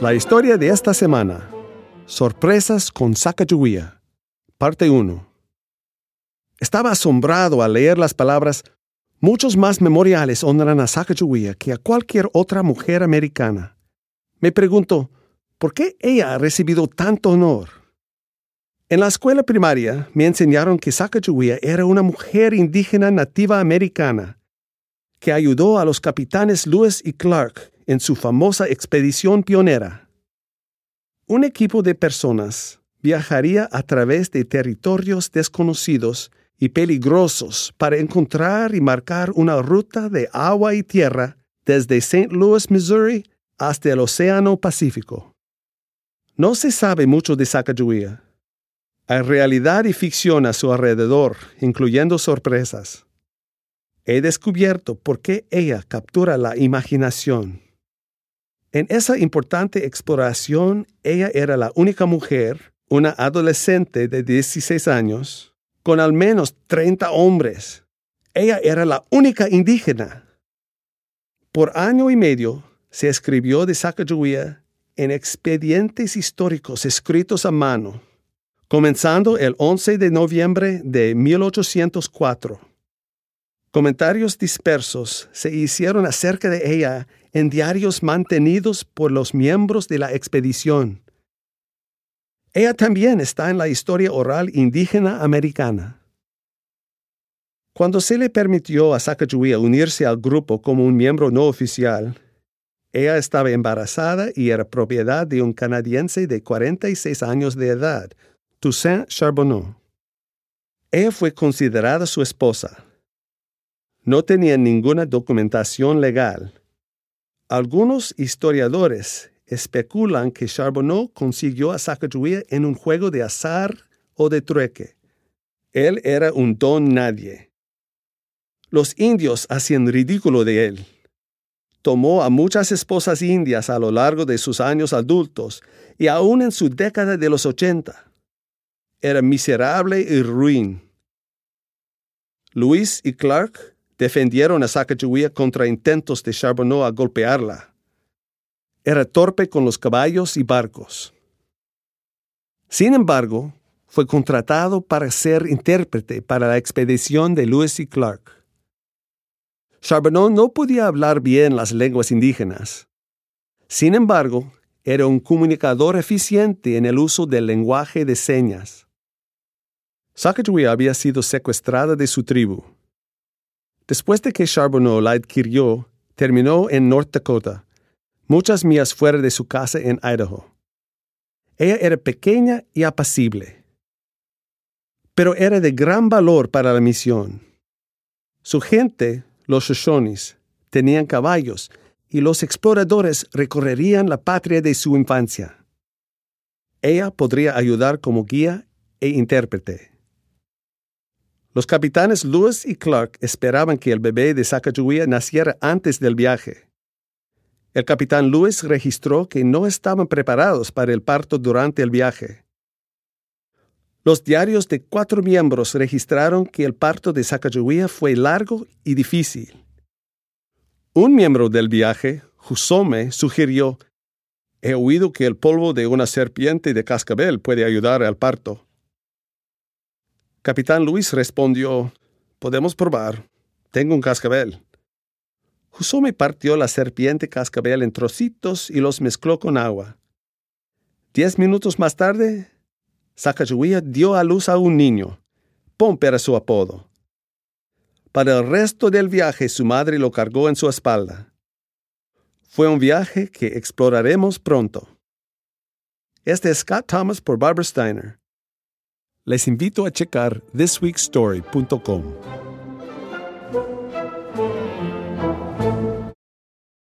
La historia de esta semana. Sorpresas con Sacagawea. Parte 1. Estaba asombrado al leer las palabras Muchos más memoriales honran a Sacagawea que a cualquier otra mujer americana. Me pregunto, ¿por qué ella ha recibido tanto honor? En la escuela primaria me enseñaron que Sacagawea era una mujer indígena nativa americana que ayudó a los capitanes Lewis y Clark en su famosa expedición pionera. Un equipo de personas viajaría a través de territorios desconocidos y peligrosos para encontrar y marcar una ruta de agua y tierra desde St. Louis, Missouri, hasta el Océano Pacífico. No se sabe mucho de Sacagawea. Hay realidad y ficción a su alrededor, incluyendo sorpresas. He descubierto por qué ella captura la imaginación. En esa importante exploración, ella era la única mujer, una adolescente de 16 años, con al menos 30 hombres. Ella era la única indígena. Por año y medio se escribió de Sacagawea en expedientes históricos escritos a mano, comenzando el 11 de noviembre de 1804. Comentarios dispersos se hicieron acerca de ella en diarios mantenidos por los miembros de la expedición. Ella también está en la historia oral indígena americana. Cuando se le permitió a Sacagawea unirse al grupo como un miembro no oficial, ella estaba embarazada y era propiedad de un canadiense de 46 años de edad, Toussaint Charbonneau. Ella fue considerada su esposa. No tenía ninguna documentación legal algunos historiadores especulan que Charbonneau consiguió a Sacagawea en un juego de azar o de trueque. Él era un don nadie. Los indios hacían ridículo de él. Tomó a muchas esposas indias a lo largo de sus años adultos y aún en su década de los ochenta. Era miserable y ruin. Luis y Clark defendieron a Sacagawea contra intentos de Charbonneau a golpearla. Era torpe con los caballos y barcos. Sin embargo, fue contratado para ser intérprete para la expedición de Lewis y Clark. Charbonneau no podía hablar bien las lenguas indígenas. Sin embargo, era un comunicador eficiente en el uso del lenguaje de señas. Sacagawea había sido secuestrada de su tribu Después de que Charbonneau la adquirió, terminó en North Dakota, muchas millas fuera de su casa en Idaho. Ella era pequeña y apacible, pero era de gran valor para la misión. Su gente, los Shoshones, tenían caballos y los exploradores recorrerían la patria de su infancia. Ella podría ayudar como guía e intérprete. Los capitanes Lewis y Clark esperaban que el bebé de Sacagawea naciera antes del viaje. El capitán Lewis registró que no estaban preparados para el parto durante el viaje. Los diarios de cuatro miembros registraron que el parto de Sacagawea fue largo y difícil. Un miembro del viaje, Husome, sugirió, He oído que el polvo de una serpiente de cascabel puede ayudar al parto. Capitán Luis respondió, Podemos probar. Tengo un cascabel. Husome partió la serpiente cascabel en trocitos y los mezcló con agua. Diez minutos más tarde, Sacagawea dio a luz a un niño. Pompe era su apodo. Para el resto del viaje su madre lo cargó en su espalda. Fue un viaje que exploraremos pronto. Este es Scott Thomas por Barbara Steiner les invito a checar thisweekstory.com.